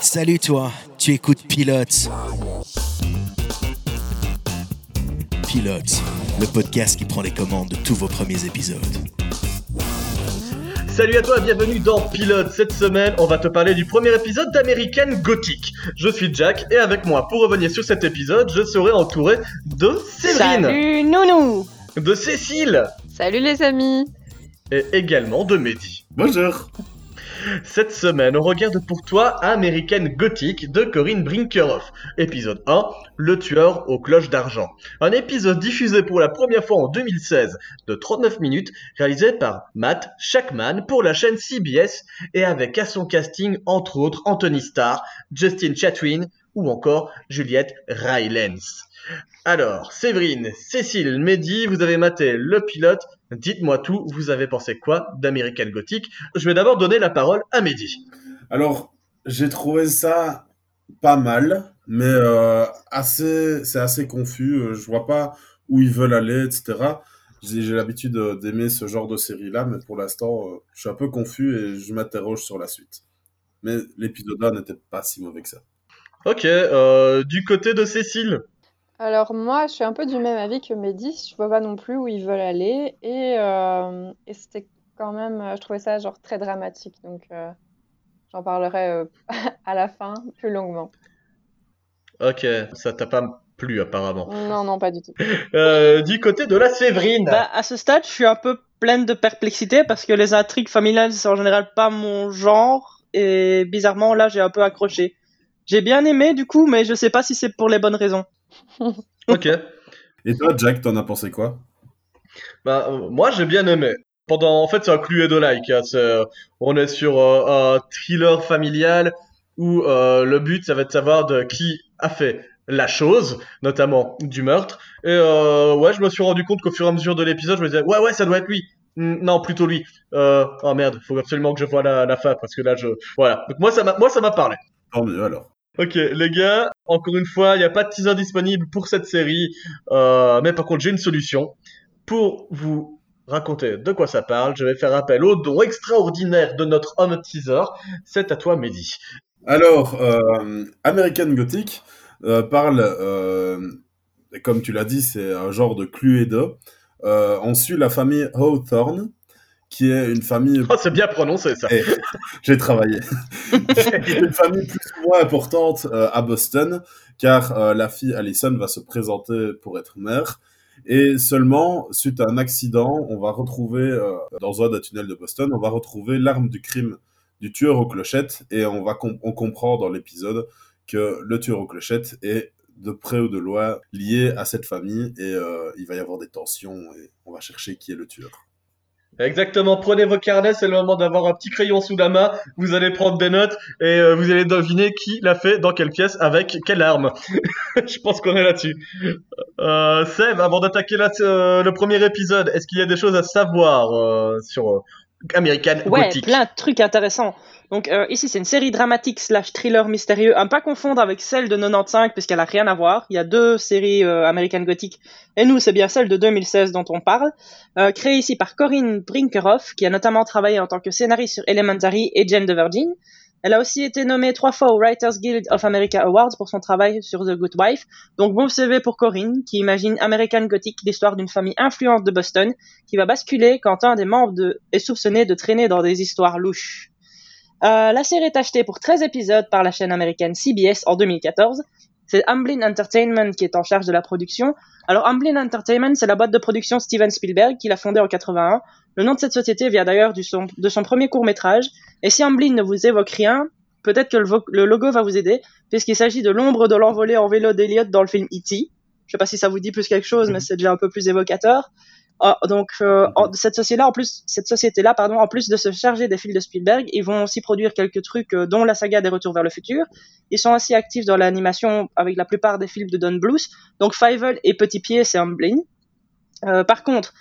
Salut toi, tu écoutes Pilote. Pilote, le podcast qui prend les commandes de tous vos premiers épisodes. Salut à toi et bienvenue dans Pilote. Cette semaine, on va te parler du premier épisode d'American Gothic. Je suis Jack et avec moi, pour revenir sur cet épisode, je serai entouré de Séverine, Salut Nounou de Cécile Salut les amis et également de Mehdi. Bonjour. Cette semaine, on regarde pour toi American Gothic de Corinne Brinkerhoff. Épisode 1, Le tueur aux cloches d'argent. Un épisode diffusé pour la première fois en 2016 de 39 minutes, réalisé par Matt Shackman pour la chaîne CBS et avec à son casting entre autres Anthony Starr, Justin Chatwin ou encore Juliette Rylance. Alors, Séverine, Cécile, Mehdi, vous avez maté le pilote. Dites-moi tout, vous avez pensé quoi d'American Gothic Je vais d'abord donner la parole à Mehdi. Alors, j'ai trouvé ça pas mal, mais euh, assez, c'est assez confus. Euh, Je vois pas où ils veulent aller, etc. J'ai l'habitude euh, d'aimer ce genre de série-là, mais pour l'instant, je suis un peu confus et je m'interroge sur la suite. Mais l'épisode 1 n'était pas si mauvais que ça. Ok, euh, du côté de Cécile. Alors moi, je suis un peu du même avis que Mehdi, je vois pas non plus où ils veulent aller et, euh, et c'était quand même, euh, je trouvais ça genre très dramatique, donc euh, j'en parlerai euh, à la fin plus longuement. Ok, ça t'a pas plu apparemment. Non, non, pas du tout. Euh, du côté de la Séverine. Bah, à ce stade, je suis un peu pleine de perplexité parce que les intrigues familiales, c'est en général pas mon genre. Et bizarrement, là, j'ai un peu accroché. J'ai bien aimé, du coup, mais je sais pas si c'est pour les bonnes raisons. Ok. Et toi, Jack, t'en as pensé quoi? Bah, euh, moi j'ai bien aimé. Pendant, en fait, c'est un clue et de like. hein. Euh, on est sur euh, un thriller familial où euh, le but, ça va être de savoir de qui a fait la chose, notamment du meurtre. Et euh, ouais, je me suis rendu compte qu'au fur et à mesure de l'épisode, je me disais, ouais, ouais, ça doit être lui. Non, plutôt lui. Euh, oh merde, faut absolument que je vois la, la fin parce que là, je, voilà. Donc moi, ça m'a, moi, ça m'a parlé. Tant mieux alors. Ok, les gars, encore une fois, il n'y a pas de teaser disponible pour cette série, euh, mais par contre, j'ai une solution. Pour vous raconter de quoi ça parle, je vais faire appel au don extraordinaire de notre homme teaser. C'est à toi, Mehdi. Alors, euh, American Gothic euh, parle, comme tu l'as dit, c'est un genre de Cluedo. On suit la famille Hawthorne, qui est une famille Oh, c'est bien prononcé, ça. Eh, j'ai travaillé. Une famille plus ou moins importante euh, à Boston, car euh, la fille Allison va se présenter pour être mère. Et seulement, suite à un accident, on va retrouver, euh, dans un des tunnels de Boston, on va retrouver l'arme du crime du tueur aux clochettes. Et on, va com- on comprend dans l'épisode que le tueur aux clochettes est de près ou de loin lié à cette famille. Et il va y avoir des tensions et on va chercher qui est le tueur. Exactement, prenez vos carnets, c'est le moment d'avoir un petit crayon sous la main, vous allez prendre des notes et euh, vous allez deviner qui l'a fait, dans quelle pièce, avec quelle arme. Je pense qu'on est là-dessus. Euh, Seb, avant d'attaquer euh, le premier épisode, est-ce qu'il y a des choses à savoir euh, sur American Ouais, Gothic? plein de trucs intéressants. Donc euh, ici, c'est une série dramatique slash thriller mystérieux, à ne pas confondre avec celle de 95, puisqu'elle a rien à voir. Il y a deux séries euh, American Gothic, et nous, c'est bien celle de 2016 dont on parle. Euh, créée ici par Corinne Brinkerhoff, qui a notamment travaillé en tant que scénariste sur Elementary et Jane the Virgin. Elle a aussi été nommée trois fois au Writers Guild of America Awards pour son travail sur The Good Wife. Donc bon CV pour Corinne, qui imagine American Gothic, l'histoire d'une famille influente de Boston, qui va basculer quand un des membres de... est soupçonné de traîner dans des histoires louches. Euh, la série est achetée pour 13 épisodes par la chaîne américaine CBS en 2014. C'est Amblin Entertainment qui est en charge de la production. Alors Amblin Entertainment, c'est la boîte de production Steven Spielberg qui l'a fondée en 81. Le nom de cette société vient d'ailleurs son- de son premier court métrage. Et si Amblin ne vous évoque rien, peut-être que le, logo va vous aider, puisqu'il s'agit de l'ombre de l'envolée en vélo d'Eliot dans le film E.T. Je sais pas si ça vous dit plus quelque chose, mais c'est déjà un peu plus évocateur. Ah, donc euh, cette société-là, en plus, cette société-là, pardon, en plus de se charger des films de Spielberg, ils vont aussi produire quelques trucs, euh, dont la saga des Retours vers le futur. Ils sont aussi actifs dans l'animation avec la plupart des films de Don Bluth. Donc Fievel et Petit Pied, c'est Amblin. Euh, par contre,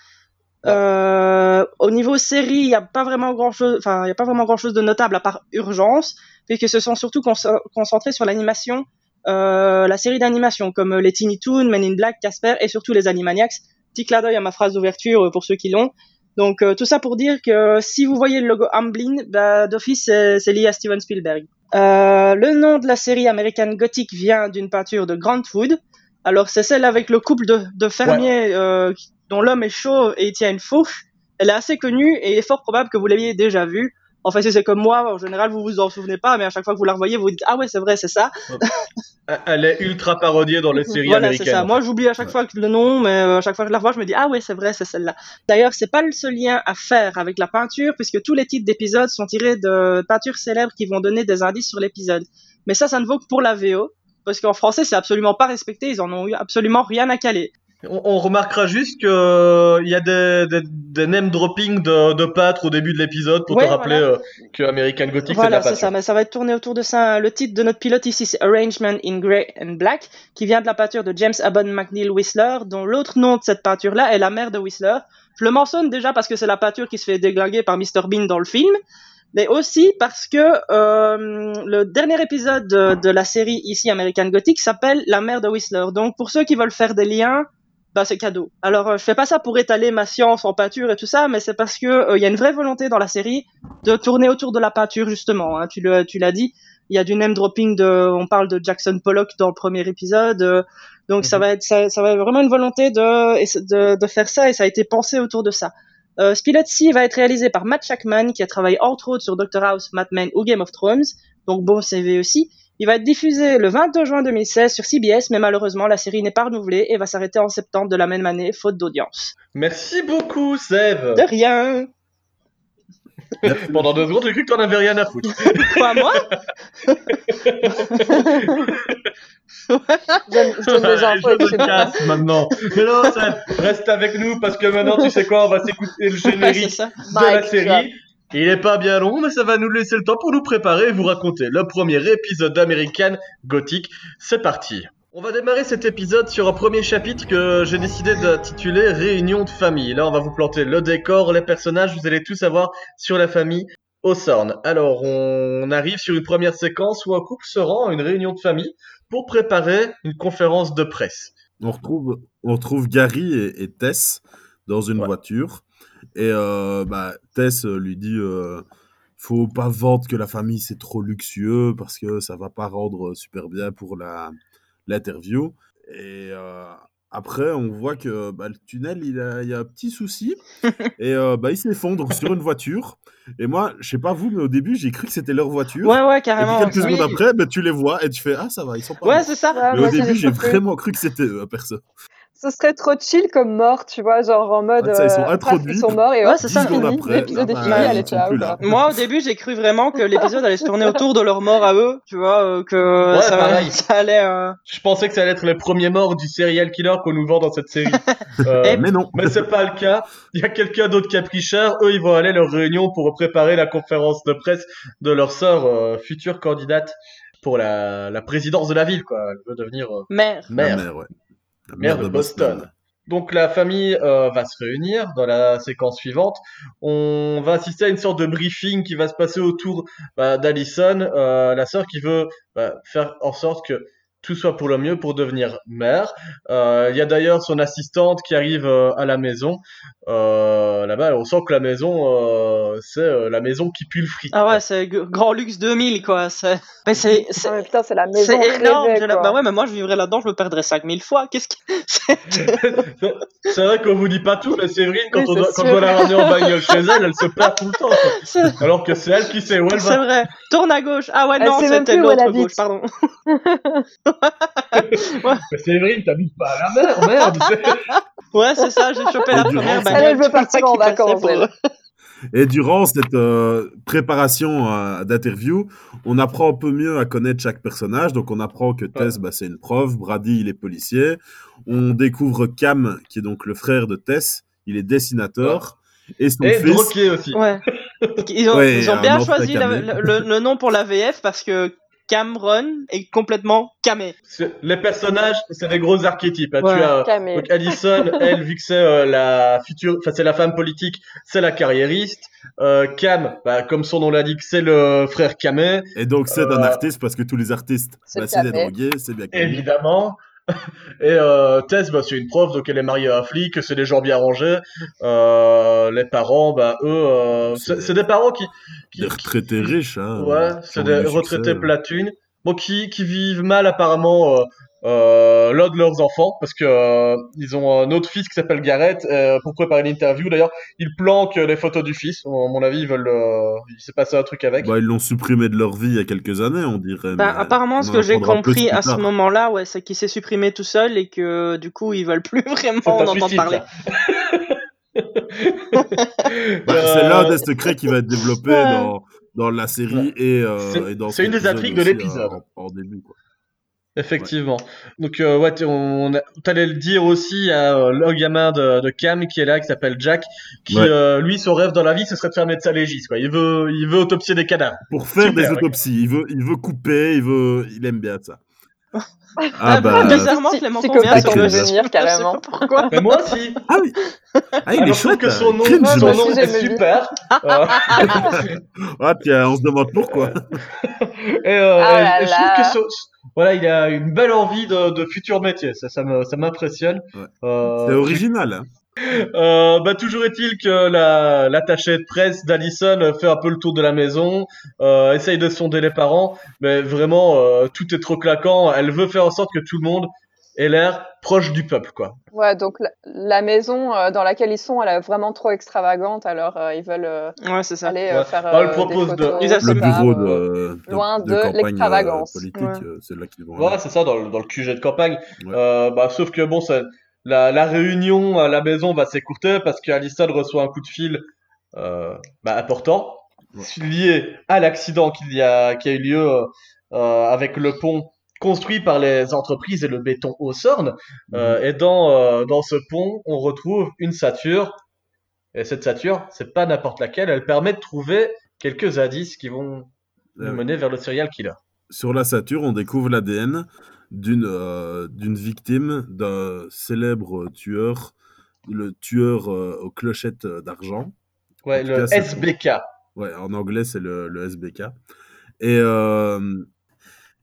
euh, au niveau série, il n'y a pas vraiment grand-chose, enfin, il a pas vraiment grand-chose de notable à part Urgence, puisque ce sont surtout cons- concentrés sur l'animation, euh, la série d'animation comme les Teeny Toon, Men in Black, Casper et surtout les Animaniacs. Petit clin d'œil à ma phrase d'ouverture euh, pour ceux qui l'ont. Donc euh, tout ça pour dire que si vous voyez le logo Amblin, bah, d'office c'est lié à Steven Spielberg. Euh, le nom de la série American Gothic vient d'une peinture de Grant Wood. Alors c'est celle avec le couple de, de fermiers euh, dont l'homme est chaud et il tient une fourche. Elle est assez connue et il est fort probable que vous l'aviez déjà vue. Enfin, si c'est comme moi, en général, vous vous en souvenez pas, mais à chaque fois que vous la revoyez, vous dites Ah ouais, c'est vrai, c'est ça. Elle est ultra parodiée dans les séries voilà, américaines. ça. Moi, j'oublie à chaque fois le nom, mais euh, à chaque fois que je la revois, je me dis Ah ouais, c'est vrai, c'est celle-là. D'ailleurs, c'est pas le seul lien à faire avec la peinture, puisque tous les titres d'épisodes sont tirés de peintures célèbres qui vont donner des indices sur l'épisode. Mais ça, ça ne vaut que pour la VO, parce qu'en français, c'est absolument pas respecté, ils en ont eu absolument rien à caler. On, on remarquera juste que euh, il y a des, des, des name dropping de, de au début de l'épisode pour Ouais, te rappeler voilà. euh, que American Gothic c'est de Voilà, la c'est peinture. ça, mais ça va être tourné autour de ça. Le titre de notre pilote ici, c'est Arrangement in Grey and Black, qui vient de la peinture de James Abbott McNeill Whistler, dont l'autre nom de cette peinture-là est la mère de Whistler. Je le mentionne déjà parce que c'est la peinture qui se fait déglinguer par Mr. Bean dans le film, mais aussi parce que euh, le dernier épisode de, de la série ici American Gothic s'appelle La mère de Whistler. Donc pour ceux qui veulent faire des liens, bah c'est cadeau. Alors euh, je fais pas ça pour étaler ma science en peinture et tout ça, mais c'est parce que euh, il y a une vraie volonté dans la série de tourner autour de la peinture justement. Hein, tu le, tu l'as dit. Il y a du name dropping de, on parle de Jackson Pollock dans le premier épisode. euh, donc ça Mhm. va être, ça, ça va être vraiment une volonté de, faire ça et ça a été pensé autour de ça. Euh, ce pilote-ci va être réalisé par Matt Shackman qui a travaillé entre autres sur Doctor House, Mad Men ou Game of Thrones. Donc bon CV aussi. Il va être diffusé le 22 juin 2016 sur CBS, mais malheureusement la série n'est pas renouvelée et va s'arrêter en septembre de la même année, faute d'audience. Merci beaucoup, Sève. De rien. Pendant deux secondes, j'ai cru que t'en avais rien à foutre. Quoi moi? Je me casse maintenant. Mais non, Sève, reste avec nous parce que maintenant, tu sais quoi, on va s'écouter le générique ça. de la série. Il est pas bien long, mais ça va nous laisser le temps pour nous préparer et vous raconter le premier épisode d'American Gothic. C'est parti. On va démarrer cet épisode sur un premier chapitre que j'ai décidé d'intituler Réunion de famille. Là, on va vous planter le décor, les personnages, vous allez tout savoir sur la famille Hawthorne. Alors, on arrive sur une première séquence où un couple se rend à une réunion de famille pour préparer une conférence de presse. On retrouve, on retrouve Gary et, et Tess dans une Ouais. voiture. Et euh, bah, Tess euh, lui dit euh, faut pas vendre que la famille c'est trop luxueux parce que ça va pas rendre super bien pour la l'interview. Et euh, après, on voit que bah, le tunnel, il a, il y a un petit souci. et euh, bah, il s'effondre sur une voiture. Et moi, je sais pas vous, mais au début, j'ai cru que c'était leur voiture. Ouais, ouais, et puis carrément. quelques Oui. secondes après, bah, tu les vois et tu fais Ah, ça va, ils sont pas Ouais, c'est ça. Mais au début, j'ai vraiment cru que c'était eux, perso. Ce serait trop chill comme mort, tu vois, genre en mode. Ah, ça, ils sont euh, introduits. Ils sont morts et Ouais, c'est ça. L'épisode est là, fini, bah, allez, ciao. Moi, au début, j'ai cru vraiment que l'épisode allait se tourner autour de leur mort à eux, tu vois, euh, que Ouais, ça, pareil. ça allait. euh, Je pensais que ça allait être les premiers morts du serial killer qu'on nous vend dans cette série. Euh, Et- Mais non. Mais c'est pas le cas. Il y a quelqu'un d'autre qui a pris cher. Eux, ils vont aller à leur réunion pour préparer la conférence de presse de leur sœur, euh, future candidate pour la, la présidence de la ville, quoi. Elle veut devenir euh, Mère. La maire. mère, ouais. La Maire de Boston. Donc la famille euh, va se réunir dans la séquence suivante. On va assister à une sorte de briefing qui va se passer autour bah, d'Alison, euh, la sœur qui veut bah, faire en sorte que tout soit pour le mieux pour devenir mère. Euh, Il y a d'ailleurs son assistante qui arrive euh, à la maison. Euh, Là-bas, on sent que la maison, euh, c'est euh, la maison qui pue le fric. Ah ouais, c'est Grand Luxe 2000, quoi. C'est mais c'est- Ah, c'est- putain, c'est la maison c'est énorme. rêvée, la-. Bah ouais, mais moi, je vivrais là-dedans, je me perdrais 5000 fois. Qu'est-ce que. c'est- C'est vrai qu'on vous dit pas tout, mais Séverine, quand, Oui, on, c'est doit, quand sûr. on doit la ramener en bagnole chez elle, elle se perd tout le temps. quoi. C'est Alors que c'est elle qui sait où elle c'est va. vrai. Tourne à gauche. Ah ouais, Elle non, c'était l'autre gauche, pardon. Mais Séverine, t'habites pas à la mer, merde. Ouais, c'est ça, j'ai chopé la première bagnole. Elle, elle veut partir en vacances. Et durant cette euh, préparation euh, d'interview, on apprend un peu mieux à connaître chaque personnage. Donc, on apprend que Tess, bah, c'est une prof, Brady, il est policier. On découvre Cam, qui est donc le frère de Tess, il est dessinateur. Et son Et fils. drogué aussi. Ouais. Ils ont, Ouais, ils ont bien choisi la- le- le nom pour la VF parce que Cameron est complètement camé. C'est- Les personnages, c'est des gros archétypes. hein. Ouais. Tu as Camé. donc Allison, elle, vu que c'est euh, la future, enfin c'est la femme politique, c'est la carriériste. Euh, Cam, bah, comme son nom l'indique, c'est le frère Camé, Et donc, c'est un Euh, artiste parce que tous les artistes, C'est bah, des drogués, c'est bien évidemment. Et euh, Tess, bah, c'est une prof, donc elle est mariée à un flic, c'est des gens bien rangés. Euh, les parents, bah, eux, euh, c'est des parents qui... qui- Des retraités riches, hein. Ouais, c'est des retraités platune. Bon, qui, qui vivent mal apparemment euh, euh, l'un de leurs enfants, parce que euh, ils ont un autre fils qui s'appelle Garrett. euh, pour préparer l'interview, d'ailleurs, ils planquent les photos du fils. À mon avis, ils veulent, euh, il s'est passé un truc avec. Bah, ils l'ont supprimé de leur vie il y a quelques années, on dirait. Bah, mais apparemment, ce que j'ai compris à ce tard. moment-là, ouais, c'est qu'il s'est supprimé tout seul et que du coup, ils veulent plus vraiment en entendre parler. Bah, Euh, C'est l'un des secrets qui va être développé dans, dans la série et, euh, C'est- et dans c'est une des intrigues de l'épisode. euh, En, en début, quoi. Effectivement. Donc, euh, ouais, on, t'allais le dire aussi, a euh, le gamin de, de Cam qui est là, qui s'appelle Jack, qui, Ouais. euh, lui, son rêve dans la vie, ce serait de faire médecin légiste, quoi. Il veut, il veut autopsier des cadavres. Pour faire Super, des autopsies, il veut, il veut couper, il veut, il aime bien ça. Ah, Ah bah, bizarrement, Psy- Clément vient sur le sais carrément. pourquoi. Mais moi aussi. ah oui, ah, il est je trouve chouette. que son nom, Cringe, Ouais, son nom est super. Euh, Ah tiens, on se demande pourquoi. et, euh, Ah et- je trouve là. que voilà, il a une belle envie de, de futur métier. Ça, ça m'impressionne. Ouais. Euh, C'est original. Euh, bah, toujours est-il que la, l'attaché de presse d'Allison fait un peu le tour de la maison, euh, essaye de sonder les parents, mais vraiment, euh, tout est trop claquant. Elle veut faire en sorte que tout le monde ait l'air proche du peuple, quoi. Ouais, donc la, la maison euh, dans laquelle ils sont, elle est vraiment trop extravagante, alors euh, ils veulent euh, Ouais, c'est ça. aller euh, Ouais. faire Ah, elle euh, propose des de- photos. Sais Le bureau de, de, loin de l'extravagance. politique, Ouais. euh, c'est là qu'ils vont. Voilà, c'est ça, dans le, dans le QG de campagne. Ouais. Euh, bah, sauf que bon, ça, la, la réunion à la maison va s'écourter parce qu'Alison reçoit un coup de fil euh, bah, important, Ouais. lié à l'accident qu'il y a, qui a eu lieu euh, avec le pont construit par les entreprises et le béton au Sorn. Euh, et dans, dans ce pont, on retrouve une sature. Et cette sature, c'est pas n'importe laquelle, elle permet de trouver quelques indices qui vont nous Euh, mener vers le serial killer. Sur la Sature, on découvre l'ADN d'une euh, d'une victime d'un célèbre tueur, le tueur euh, aux clochettes d'argent. Ouais, le cas, SBK. Ouais, en anglais, c'est le, le SBK. Et, euh,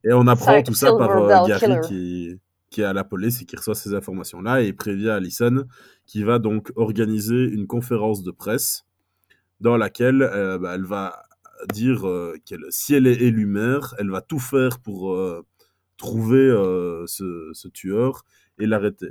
et on apprend tout ça par euh, Gary Killer. qui, qui est à la police et qui reçoit ces informations-là et prévient Allison qui va donc organiser une conférence de presse dans laquelle euh, bah, elle va dire euh, qu'elle, si elle est élue maire, elle va tout faire pour euh, trouver euh, ce, ce tueur et l'arrêter.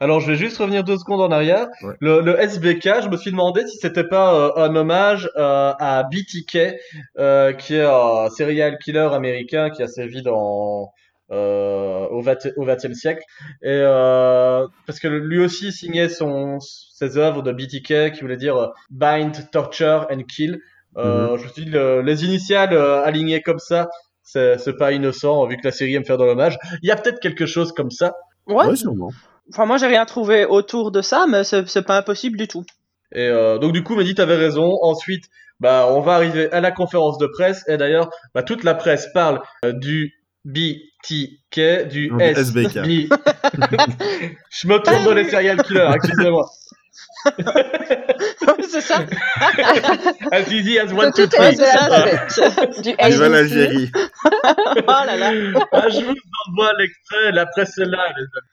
Alors, je vais juste revenir deux secondes en arrière. Ouais. Le, le SBK, je me suis demandé si c'était pas euh, un hommage euh, à BTK, euh, qui est un serial killer américain qui a sévi dans au XXe siècle. Et parce que lui aussi signait son ses œuvres de BTK, qui voulait dire bind, torture and kill. Euh, Je me suis dit le- les initiales alignées comme ça. C'est pas innocent vu que la série aime faire de l'hommage. Il y a peut-être quelque chose comme ça. Ouais. Ouais, sûrement. Enfin, moi, j'ai rien trouvé autour de ça, mais c'est pas impossible du tout. Et euh, donc du coup, Mehdi, t'avais raison. Ensuite, bah, on va arriver à la conférence de presse. Et d'ailleurs, bah, toute la presse parle euh, du BTK, du. SBK. Je me trompe dans les serial killers, excusez-moi. C'est ça. As easy as one, two, three. Du l'Algérie. Oh là là. Ah, je vous envoie l'extrait. La presse est là, les amis.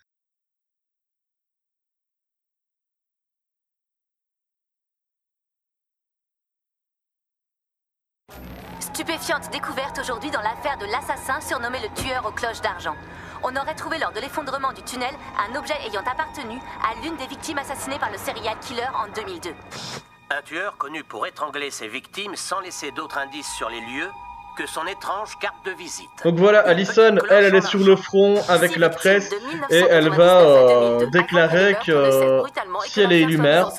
Stupéfiante découverte aujourd'hui dans l'affaire de l'assassin surnommé le tueur aux cloches d'argent. On aurait trouvé lors de l'effondrement du tunnel un objet ayant appartenu à l'une des victimes assassinées par le serial killer en 2002. Un tueur connu pour étrangler ses victimes sans laisser d'autres indices sur les lieux que son étrange carte de visite. Donc voilà, Une Alison, elle, elle est sur le front avec la presse et elle 1999 va euh, 2002 déclarer que si elle est élue maire,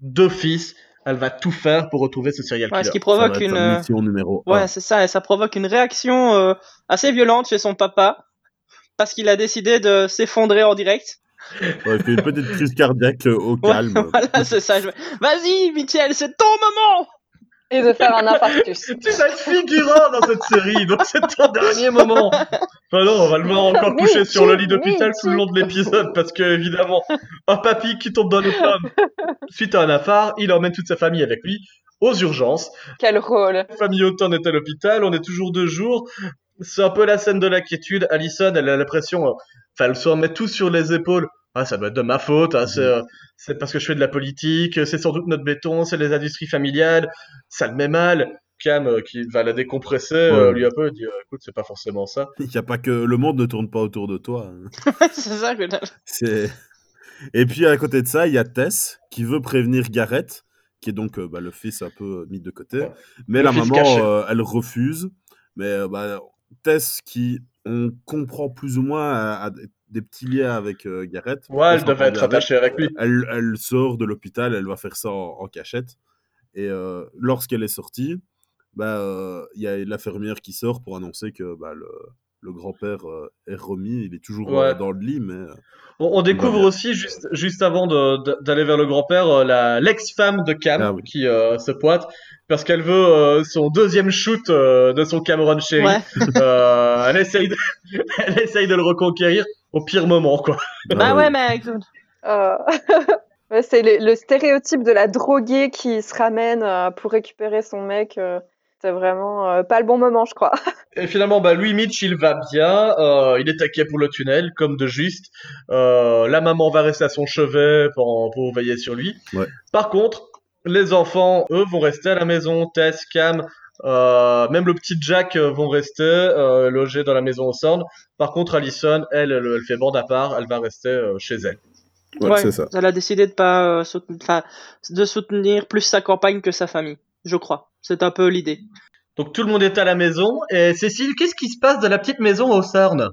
d'office, elle va tout faire pour retrouver ce serial Ouais, killer. ce qui provoque une. sa mission numéro Ouais, c'est ça, et ça provoque une réaction euh, assez violente chez son papa, parce qu'il a décidé de s'effondrer en direct. Ouais, il fait une petite crise cardiaque euh, au Ouais, calme. voilà, c'est ça. je- Vas-y, Michel, c'est ton moment Et de faire un infarctus. Tu vas être figurant dans cette série, donc c'est ton dernier moment. Enfin non, on va le voir encore couché sur le lit d'hôpital tout le long de l'épisode, parce que évidemment, un papy qui tombe dans les pommes suite à un affare, il emmène toute sa famille avec lui aux urgences. Quel rôle. La famille Houghton est à l'hôpital, on est toujours deux jours. C'est un peu la scène de l'inquiétude. Alison, elle a l'impression, euh, enfin, elle se remet tout sur les épaules. Ah, ça doit être de ma faute, ah, c'est, euh, c'est parce que je fais de la politique, c'est sans doute notre béton, c'est les industries familiales, ça le met mal. Cam, euh, qui va la décompresser, euh, Ouais. lui un peu dit, euh, écoute, c'est pas forcément ça. Il n'y a pas que le monde ne tourne pas autour de toi. hein. c'est ça que C'est... Et puis à côté de ça, il y a Tess qui veut prévenir Garrett, qui est donc euh, bah, le fils un peu mis de côté. Ouais. Mais Le la maman, euh, elle refuse. Mais euh, bah, Tess, qui on comprend plus ou moins a, a des- petits liens avec euh, Garrett. Ouais, elle devait être attachée avec lui. Elle, elle sort de l'hôpital, elle va faire ça en, en cachette. Et euh, lorsqu'elle est sortie, bah, euh, il y a l'infirmière qui sort pour annoncer que bah, le, le grand-père euh, est remis. Il est toujours Ouais. euh, dans le lit, mais euh, On, on découvre aussi, juste, juste avant d'aller vers le grand-père, euh, la- l'ex-femme de Cam Ah oui. qui euh, se pointe parce qu'elle veut euh, son deuxième shoot euh, de son Cameron Sherry. Ouais. Euh, elle, essaye de, elle essaye de le reconquérir au pire moment, quoi. Bah Ah ouais, mais. Euh, c'est le, le stéréotype de la droguée qui se ramène euh, pour récupérer son mec. C'est vraiment euh, pas le bon moment, je crois. Et finalement, bah, lui, Mitch, il va bien. euh, il est taqué pour le tunnel, comme de juste. Euh, la maman va rester à son chevet pour, pour veiller sur lui. Ouais. Par contre, les enfants, eux, vont rester à la maison. Tess, Cam, euh, même le petit Jack vont rester euh, logés dans la maison au Sorn. Par contre, Allison, elle, elle, elle fait bande à part. Elle va rester euh, chez elle. ouais, ça. Elle a décidé de pas euh, soutenir, enfin, de soutenir plus sa campagne que sa famille, je crois. C'est un peu l'idée. Donc tout le monde est à la maison. Et Cécile, qu'est-ce qui se passe de la petite maison au Sorn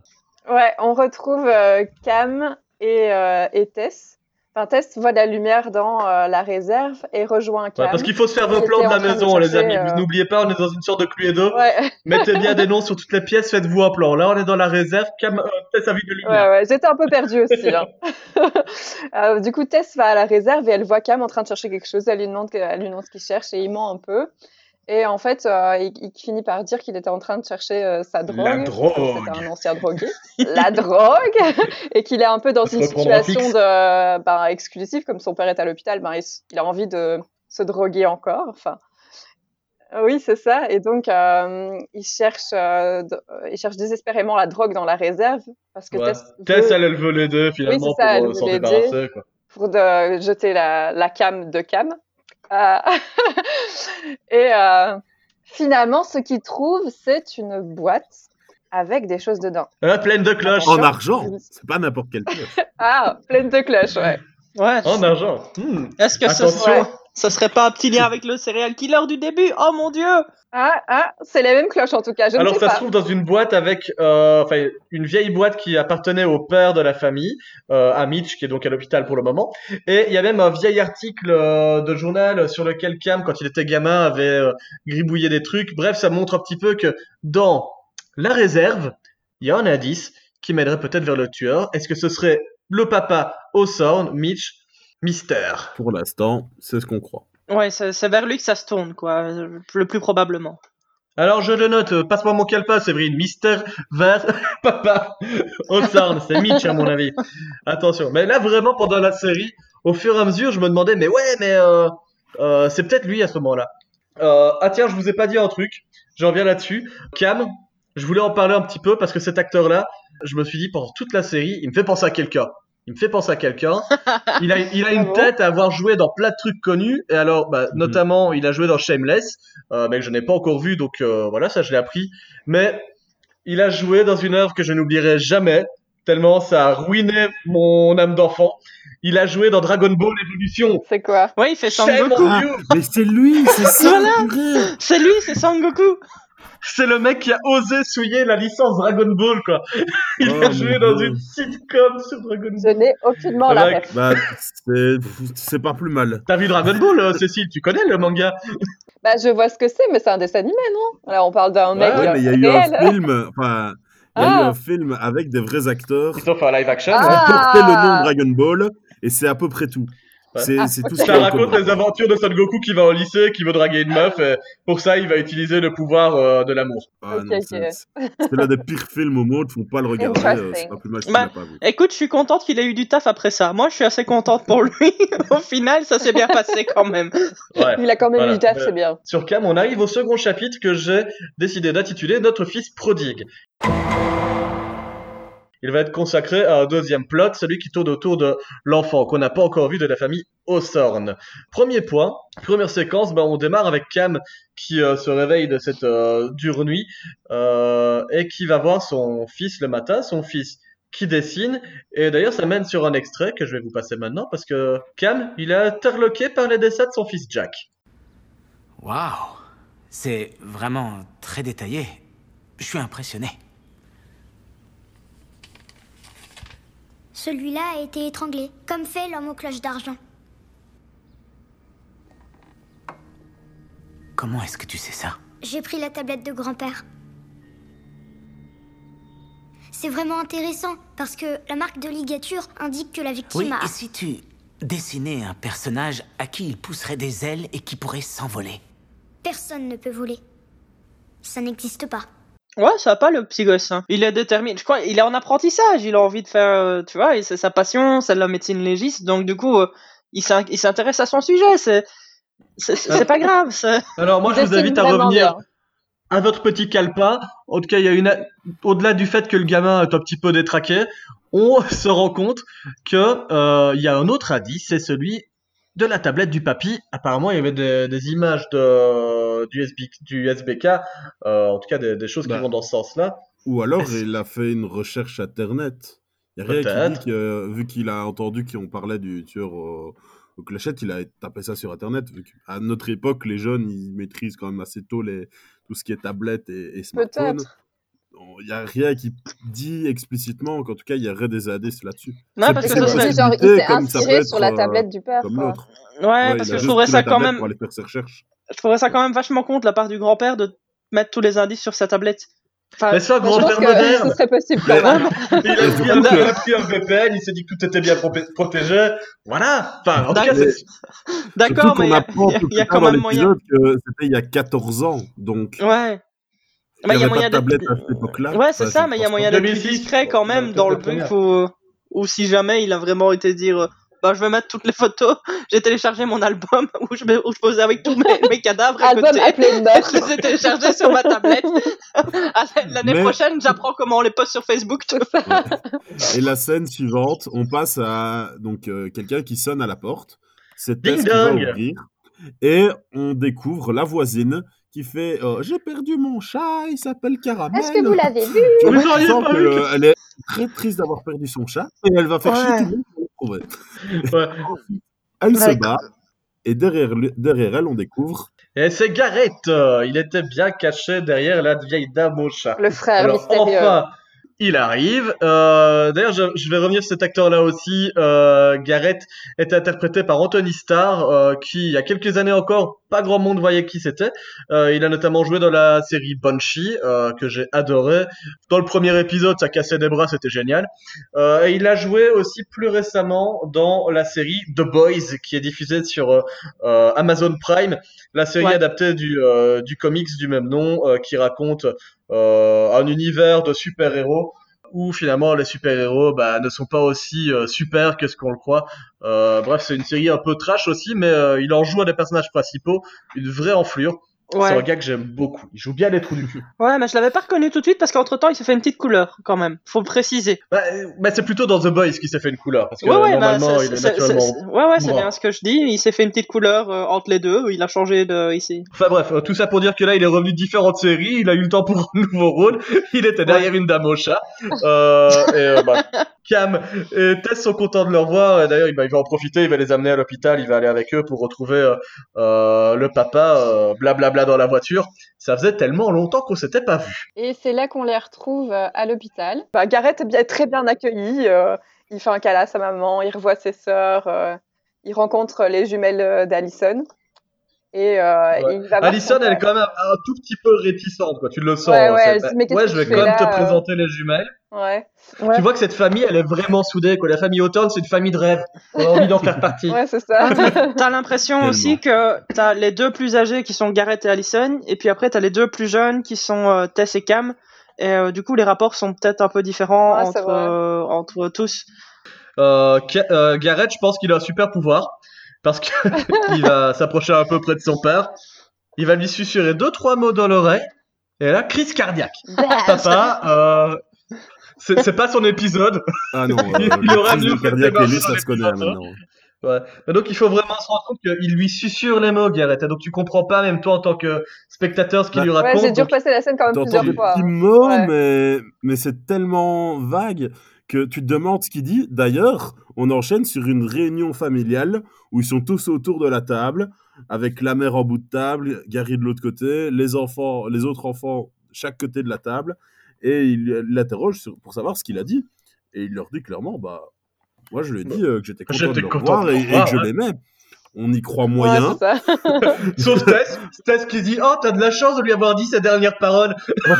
Ouais, on retrouve euh, Cam et, euh, et Tess. Enfin, Tess voit la lumière dans euh, la réserve et rejoint Cam. Ouais, Parce qu'il faut se faire vos plans de la de maison, les amis. euh, N'oubliez pas, on est dans une sorte de cluedo. Ouais, Mettez bien des noms sur toutes les pièces, faites-vous un plan. Là, on est dans la réserve, Cam, euh, Tess a vu de lumière. ouais, ouais, j'étais un peu perdue aussi. hein. Euh, du coup, Tess va à la réserve et elle voit Cam en train de chercher quelque chose. Elle lui demande, elle lui demande ce qu'il cherche et il ment un peu. Et en fait, euh, il, il finit par dire qu'il était en train de chercher euh, sa drogue. La drogue. C'était un ancien drogué. la drogue Et qu'il est un peu dans une situation de, ben, exclusive, comme son père est à l'hôpital, ben, il, a envie de se droguer encore. Enfin, oui, c'est ça. Et donc, euh, il cherche, il cherche désespérément la drogue dans la réserve parce que Ouais. Tess, Tess, veut- elle, elle veut l'aider finalement Oui, ça, pour s'en débarrasser. Quoi. pour de jeter la, la cam de cam. Euh, et euh, finalement, ce qu'il trouve, c'est une boîte avec des choses dedans. Ah, pleine de cloches. En Attention. argent, c'est pas n'importe quelle pièce. Ah, pleine de cloches, ouais. Ouais. En argent. Hmm. Est-ce que ce, Attention. Ce serait pas un petit lien avec le serial killer du début Oh mon dieu Ah, ah, c'est les mêmes cloches en tout cas, je Alors ne sais ça pas. se trouve dans une boîte avec, euh, enfin une vieille boîte qui appartenait au père de la famille, euh, à Mitch, qui est donc à l'hôpital pour le moment. Et il y a même un vieil article euh, de journal sur lequel Cam, quand il était gamin, avait euh, gribouillé des trucs. Bref, ça montre un petit peu que dans la réserve, il y a un indice qui mènerait peut-être vers le tueur. Est-ce que ce serait le papa Hawthorne, Mitch, Mister Pour l'instant, c'est ce qu'on croit. Ouais, c'est c'est vers lui que ça se tourne, quoi, euh, le plus probablement. Alors je le note, passe-moi mon calepin, Séverine. Mister vers papa Hawthorne, c'est Mitch à mon avis. Attention. Mais là vraiment pendant la série, au fur et à mesure, je me demandais, mais ouais, mais euh, euh, c'est peut-être lui à ce moment-là. Euh, ah tiens, je vous ai pas dit un truc. J'en viens là-dessus. Cam, je voulais en parler un petit peu parce que cet acteur-là, je me suis dit pendant toute la série, il me fait penser à quelqu'un. Il me fait penser à quelqu'un. Il a, il a Ah une tête à avoir joué dans plein de trucs connus. Et alors, bah, Mhm. notamment, il a joué dans Shameless, euh, mais que je n'ai pas encore vu, donc euh, voilà, ça je l'ai appris. Mais il a joué dans une œuvre que je n'oublierai jamais, tellement ça a ruiné mon âme d'enfant. Il a joué dans Dragon Ball Evolution. C'est quoi? Ouais, il fait Sangoku. you Mais c'est lui, c'est ça, Voilà. C'est lui, c'est Sangoku. C'est le mec qui a osé souiller la licence Dragon Ball, quoi. Il Oh, a joué mon dans Dieu. une sitcom sur Dragon Je Ball. n'ai aucunement la ref. Bah, c'est pas plus mal. T'as vu Dragon Ball, euh, Cécile? Tu connais le manga? Bah, je vois ce que c'est, mais c'est un dessin animé, non? Là, on parle d'un mec Ouais, euh, mais il y a eu un film, enfin, il y a eu Ah. un film avec des vrais acteurs Ils ont fait un live action. Ah. qui portaient le nom Dragon Ball, et c'est à peu près tout. C'est Ah, tout Ça raconte les aventures de Son Goku qui va au lycée, qui veut draguer une meuf, et pour ça, il va utiliser le pouvoir euh, de l'amour. Ah, c'est l'un des pires films au monde, faut pas le regarder, euh, c'est pas plus mal si tu Bah, l'as pas vu. Écoute, je suis contente qu'il ait eu du taf après ça. Moi, je suis assez contente pour lui. Au final, ça s'est bien passé quand même. Ouais. Il a quand même Voilà. eu taf, Ouais. c'est bien. Sur Cam, on arrive au second chapitre que j'ai décidé d'intituler Notre fils prodigue. Il va être consacré à un deuxième plot, celui qui tourne autour de l'enfant qu'on n'a pas encore vu de la famille Hawthorne. Premier point, première séquence, ben, on démarre avec Cam qui euh, se réveille de cette euh, dure nuit euh, et qui va voir son fils le matin, son fils qui dessine. Et d'ailleurs, ça mène sur un extrait que je vais vous passer maintenant parce que Cam, il est interloqué par les dessins de son fils Jack. Waouh C'est vraiment très détaillé. Je suis impressionné. Celui-là a été étranglé, comme fait l'homme aux cloches d'argent. Comment est-ce que tu sais ça? J'ai pris la tablette de grand-père. C'est vraiment intéressant, parce que la marque de ligature indique que la victime Oui, a... et si tu dessinais un personnage à qui il pousserait des ailes et qui pourrait s'envoler? Personne ne peut voler. Ça n'existe pas. Ouais, ça va pas le petit gosse. hein. Il est déterminé. Je crois il est en apprentissage. Il a envie de faire, euh, tu vois, et c'est sa passion, c'est de la médecine légiste. Donc du coup, euh, il s'in- il s'intéresse à son sujet. C'est c'est c'est pas grave. c'est- Alors moi, je vous invite à revenir bien. à votre petit calepin. En tout cas, il y a une au-delà du fait que le gamin est un petit peu détraqué, on se rend compte que euh, il y a un autre indice, c'est celui de la tablette du papy. Apparemment, il y avait des, des images de du, SB, du SBK, euh, en tout cas des, des choses Bah. qui vont dans ce sens-là. Ou alors, il a fait une recherche internet. Il y a rien qui dit que, vu qu'il a entendu qu'on parlait du tueur au, au clochette, il a tapé ça sur internet. Vu qu'à notre époque, les jeunes, ils maîtrisent quand même assez tôt les, tout ce qui est tablette et, et smartphone. Peut-être. Il n'y a rien qui dit explicitement qu'en tout cas, il y aurait des indices là-dessus. Non, C'est parce que dis, genre, il s'est ça inspiré sur la euh, tablette du père. Comme l'autre. Ouais, Ouais, parce que je trouverais ça quand même, Pour aller faire ses recherches. je trouverais ça quand même vachement con de la part du grand-père de mettre tous les indices sur sa tablette. Enfin, Mais ça, grand-père moderne, ce serait possible quand même. il a, pris un, il a pris un VPN, il s'est dit que tout était bien pro- protégé. Voilà. Enfin, en tout cas, D'accord. c'est D'accord, Surtout mais il y a, y a- quand même moyen. c'était il y a 14 ans. Donc, Ouais. Il y a moyen d'être. à. Ouais, c'est ça, mais il y a moyen d'être plus 2006, discret quand même dans le but où, où si jamais il a vraiment été dire bah je vais mettre toutes les photos, j'ai téléchargé mon album où je, où je posais avec tous mes, mes cadavres à Album côté. appelé Je les ai téléchargés sur ma tablette. L'année Mais- prochaine, j'apprends comment on les poste sur Facebook. tout. Et la scène suivante, on passe à donc euh, quelqu'un qui sonne à la porte. C'est Tess qui va ouvrir. Et on découvre la voisine qui fait euh, J'ai perdu mon chat, il s'appelle Caramel. Est-ce que vous l'avez vu? Sens que, euh, elle est très triste d'avoir perdu son chat et elle va faire Ouais. chier tout le monde pour le trouver. Ouais. Elle se bat et derrière, lui- derrière elle, on découvre Et c'est Gareth. euh, il était bien caché derrière la vieille dame au chat. Le frère Alors mystérieux. enfin, il arrive. Euh, D'ailleurs, je, je vais revenir sur cet acteur-là aussi. Euh, Gareth est interprété par Anthony Starr, euh, qui il y a quelques années encore, pas grand monde voyait qui c'était. Euh, il a notamment joué dans la série Banshee, euh, que j'ai adoré. Dans le premier épisode, ça cassait des bras, c'était génial. Euh, et il a joué aussi plus récemment dans la série The Boys, qui est diffusée sur Amazon Prime, la série Ouais. adaptée du, euh, du comics du même nom, euh, qui raconte un univers de super-héros où finalement les super-héros bah, ne sont pas aussi euh, super que ce qu'on le croit. Euh, bref, c'est une série un peu trash aussi, mais euh, il en joue un des personnages principaux, une vraie enflure. C'est un gars que j'aime beaucoup. Il joue bien les trous du cul. ouais, mais je l'avais pas reconnu tout de suite parce qu'entre temps, il s'est fait une petite couleur quand même. Faut le préciser. Bah, euh, bah, c'est plutôt dans The Boys qu'il s'est fait une couleur, parce que Ouais, ouais, bah, normalement il est c'est- naturellement... c'est- ouais, ouais, c'est bien ce que je dis. Il s'est fait une petite couleur euh, entre les deux. Il a changé de ici. Enfin bref, euh, tout ça pour dire que là, il est revenu de différentes séries, il a eu le temps pour un nouveau rôle, il était derrière une dame au chat. Euh, et euh, bah, Cam et Tess sont contents de le revoir, d'ailleurs, il va, il va en profiter, il va les amener à l'hôpital, il va aller avec eux pour retrouver euh, euh, le papa, euh, dans la voiture. Ça faisait tellement longtemps qu'on s'était pas vu. Et c'est là qu'on les retrouve euh, à l'hôpital. Bah, Gareth est très bien accueilli. euh, il fait un câlin à sa maman, il revoit ses sœurs, euh, il rencontre les jumelles d'Alison. Et, euh, Ouais. et il va voir Alison, son elle est quand même un tout petit peu réticente, quoi. Tu le sens. Ouais, hein, ouais, dit, mais ouais, je vais quand même te là, euh présenter les jumelles. Ouais. Tu vois que cette famille, elle est vraiment soudée, quoi. La famille Houghton, c'est une famille de rêve. On a envie d'en faire partie. Ouais, c'est ça. T'as l'impression aussi que t'as les deux plus âgés qui sont Gareth et Allison, et puis après t'as les deux plus jeunes qui sont euh, Tess et Cam. Et euh, du coup, les rapports sont peut-être un peu différents entre, euh, entre tous. Euh, euh, Garrett, je pense qu'il a un super pouvoir parce que il va s'approcher un peu près de son père. Il va lui susurrer deux trois mots dans l'oreille et là crise cardiaque. Papa, euh, c'est pas son épisode. Ah non, euh, Il le aurait crise mieux fait de cardiaque, Ellie, dans ça se connaît maintenant. Ouais. Mais donc il faut vraiment se rendre compte qu'il lui susurre les mots, Garrett. Et donc tu comprends pas, même toi en tant que spectateur, ce qu'il Bah, lui Ouais, raconte. j'ai dû donc- repasser la scène quand même plusieurs des fois. petits hein. mots, Ouais. mais, mais c'est tellement vague que tu te demandes ce qu'il dit. D'ailleurs, on enchaîne sur une réunion familiale où ils sont tous autour de la table, avec la mère en bout de table, Gary de l'autre côté, les enfants, les autres enfants chaque côté de la table, et il l'interroge pour savoir ce qu'il a dit. Et il leur dit clairement, bah, moi je lui ai dit euh, que j'étais content de le content revoir et, et que je l'aimais. On y croit Ouais, moyen. c'est ça. Sauf Tess, Tess qui dit Oh, t'as de la chance de lui avoir dit ses dernières paroles.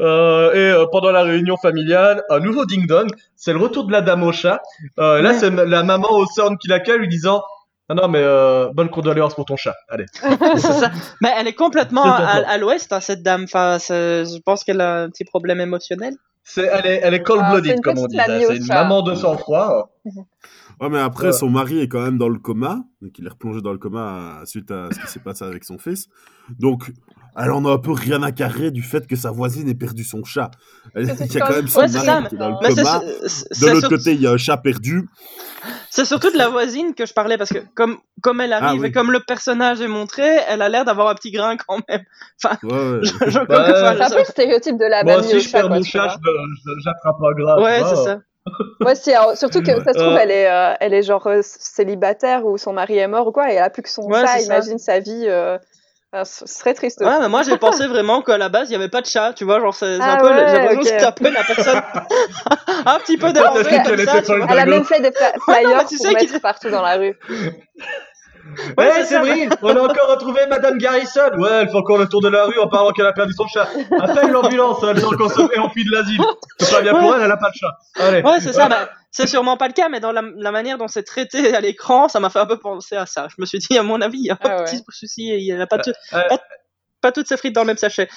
Euh, et euh, pendant la réunion familiale, un nouveau ding-dong, c'est le retour de la dame au chat. Euh, là, Ouais. c'est la maman au Sorn qui l'accueille lui disant Ah non, mais euh, bonne condoléance pour ton chat. Allez. c'est ça. Mais elle est complètement à, à l'ouest, hein, cette dame. Enfin, je pense qu'elle a un petit problème émotionnel. C'est, elle est, elle est Ah, cold-blooded, une comme on dit. C'est une maman de sang-froid. Ouais, mais après, Ouais. son mari est quand même dans le coma. Donc, il est replongé dans le coma euh, suite à ce qui s'est passé avec son fils. Donc, elle en a un peu rien à carrer du fait que sa voisine ait perdu son chat. Il y a quand même son Ouais, c'est mari ça, qui est dans le Mais coma. De l'autre côté, il y a un chat perdu. c'est surtout de la voisine que je parlais parce que comme comme elle arrive Ah oui. et comme le personnage est montré, elle a l'air d'avoir un petit grain quand même. Enfin, Ouais, ouais. je, C'est un peu le stéréotype de la Moi au je chat, perds quoi, mon chat, j'attrape un grave. Ouais, c'est ça. Ouais, surtout que ça se trouve, Euh. elle est, euh, elle est genre euh, célibataire ou son mari est mort ou quoi, et elle a plus que son Ouais, chat. ça. Imagine sa vie. Enfin, ce serait triste. Ouais, mais moi j'ai pensé vraiment qu'à la base il y avait pas de chat, tu vois, genre c'est Ah un peu, le- ouais, j'ai l'impression que ok. c'était un peu la personne un petit peu dérangée Elle a même fait des fla- mais flyers tu pour sais mettre partout dans la rue. Ouais, ça. vrai, on a encore retrouvé Madame Garrison. Ouais, elle fait encore le tour de la rue en parlant qu'elle a perdu son chat. Appelle l'ambulance, elle s'est encore sauvée en fuit de l'asile. C'est pas bien pour elle, elle a pas de chat. Allez. Ouais, c'est ça. bah, c'est sûrement pas le cas, mais dans la, la manière dont c'est traité à l'écran, ça m'a fait un peu penser à ça. Je me suis dit, à mon avis, il y a un Ah petit ouais. souci, il n'y a pas, tout- Euh, pas, pas toutes ces frites dans le même sachet.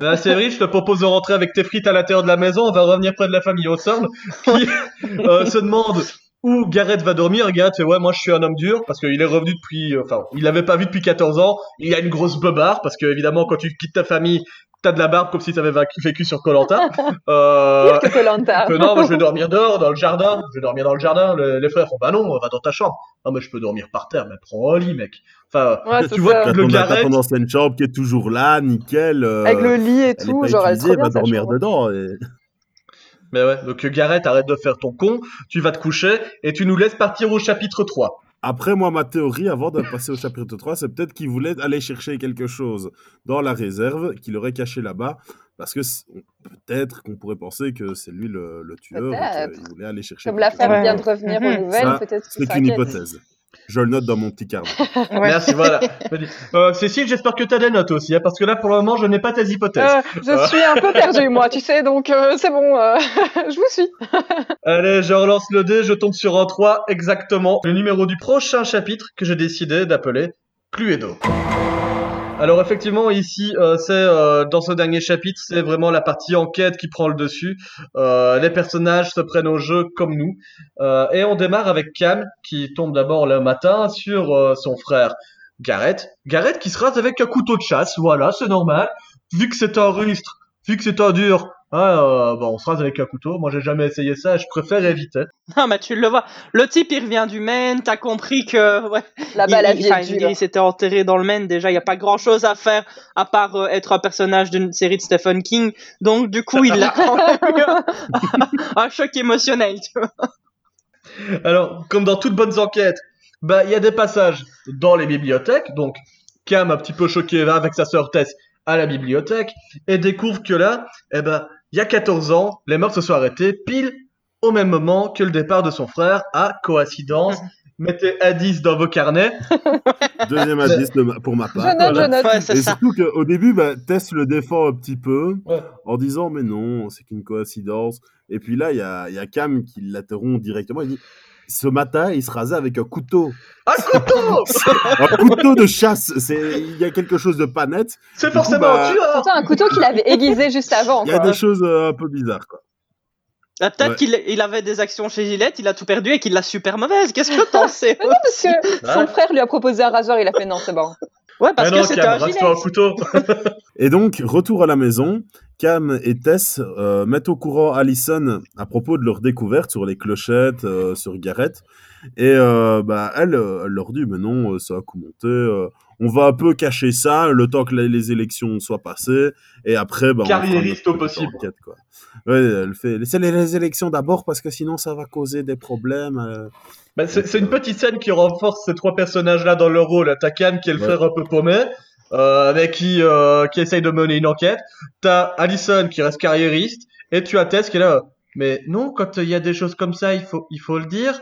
Bah, c'est vrai, je te propose de rentrer avec tes frites à l'intérieur de la maison. On va revenir près de la famille Hawthorne, qui euh, se demande où Garrett va dormir. Garrett fait ouais, moi je suis un homme dur parce qu'il est revenu depuis, euh, enfin, il l'avait pas vu depuis 14 ans. Il a une grosse beubare parce que évidemment quand tu quittes ta famille, t'as de la barbe comme si t'avais vécu sur Colanta. Euh, que non, moi, je vais dormir dehors, dans le jardin. Je vais dormir dans le jardin. Les, les frères font bah non, va dans ta chambre. Non, mais je peux dormir par terre, mais prends un lit, mec. Enfin, Ouais, tu vois, ça. Le Garrett- ton ancienne chambre qui est toujours là, nickel. euh, Avec le lit et elle tout, genre elle utilisée, va sa dormir chambre. dedans. et- Mais ouais, donc Garrett, arrête de faire ton con, tu vas te coucher et tu nous laisses partir au chapitre 3. Après, moi, ma théorie, avant de passer au chapitre 3, c'est peut-être qu'il voulait aller chercher quelque chose dans la réserve qu'il aurait caché là-bas. Parce que peut-être qu'on pourrait penser que c'est lui le, le tueur et Peut-être. qu'il voulait aller chercher Comme l'affaire vient de revenir aux nouvelles, peut-être que C'est ça une inquiète. hypothèse. Je le note dans mon petit carnet. Ouais. Merci, voilà. Euh, Cécile, j'espère que t'as des notes aussi, hein, parce que là, pour le moment, je n'ai pas tes hypothèses. Euh, je suis un peu perdue, moi, tu sais, donc euh, c'est bon, euh, je vous suis. Allez, je relance le dé, je tombe sur un 3, exactement. Le numéro du prochain chapitre que j'ai décidé d'appeler Cluedo. Alors effectivement ici euh, c'est euh, dans ce dernier chapitre c'est vraiment la partie enquête qui prend le dessus. Euh, les personnages se prennent au jeu comme nous Euh, et on démarre avec Cam qui tombe d'abord le matin sur son frère Garrett. Garrett qui se rase avec un couteau de chasse, voilà c'est normal. Vu que c'est un rustre, vu que c'est un dur, hein, euh, bon, on se rase avec un couteau. Moi j'ai jamais essayé ça, je préfère éviter. Non, mais tu le vois. Le type, il revient du Maine, t'as compris que, ouais. Là-bas, il, la vie est dure. il s'était enterré dans le Maine. Déjà, il n'y a pas grand chose à faire à part euh, être un personnage d'une série de Stephen King. Donc, du coup, il a quand même eu un, un choc émotionnel, tu vois. Alors, comme dans toutes bonnes enquêtes, bah il y a des passages dans les bibliothèques. Donc, Cam un petit peu choqué va avec sa sœur Tess à la bibliothèque et découvre que là, eh ben, il y a 14 ans, les meurtres se sont arrêtés pile au même moment que le départ de son frère. À coïncidence, mettez indice dans vos carnets. Deuxième indice de ma- pour ma part. Je note, je note. Ouais, c'est Et ça. surtout qu'au début, bah, Tess le défend un petit peu Ouais. en disant mais non, c'est qu'une coïncidence. Et puis là, il y a, y a Cam qui l'interrompt directement. Il dit ce matin, il se rasait avec un couteau. Un couteau Un couteau de chasse. C'est Il y a quelque chose de pas net. C'est forcément bah, un tueur Pourtant, un couteau qu'il avait aiguisé juste avant, Il y a quoi. des choses euh, un peu bizarres. Quoi. Ah, Peut-être Ouais. qu'il il avait des actions chez Gillette, il a tout perdu et qu'il l'a super mauvaise. Qu'est-ce que t'en sais non, parce que son frère lui a proposé un rasoir, il a fait non, c'est bon. Ouais, parce Mais que non, c'était Cam, un rase-toi un couteau. Et donc, retour à la maison, Cam et Tess euh, mettent au courant Allison à propos de leur découverte sur les clochettes, euh, sur Garrett. Et euh, bah, elle, euh, elle leur dit, mais non, euh, ça a commenté. On va un peu cacher ça le temps que les, élections soient passées. Et après, bah, Carriériste au possible. enquête, quoi. Ouais, elle fait, laissez les, élections d'abord parce que sinon ça va causer des problèmes. euh. Bah, c'est une petite scène qui renforce ces trois personnages-là dans leur rôle. T'as Cam qui est le Ouais. frère un peu paumé, euh, avec qui, euh, qui essaye de mener une enquête. T'as Allison qui reste carriériste, et tu as Tess qui est là. Mais non, quand il y a des choses comme ça, il faut, il faut le dire.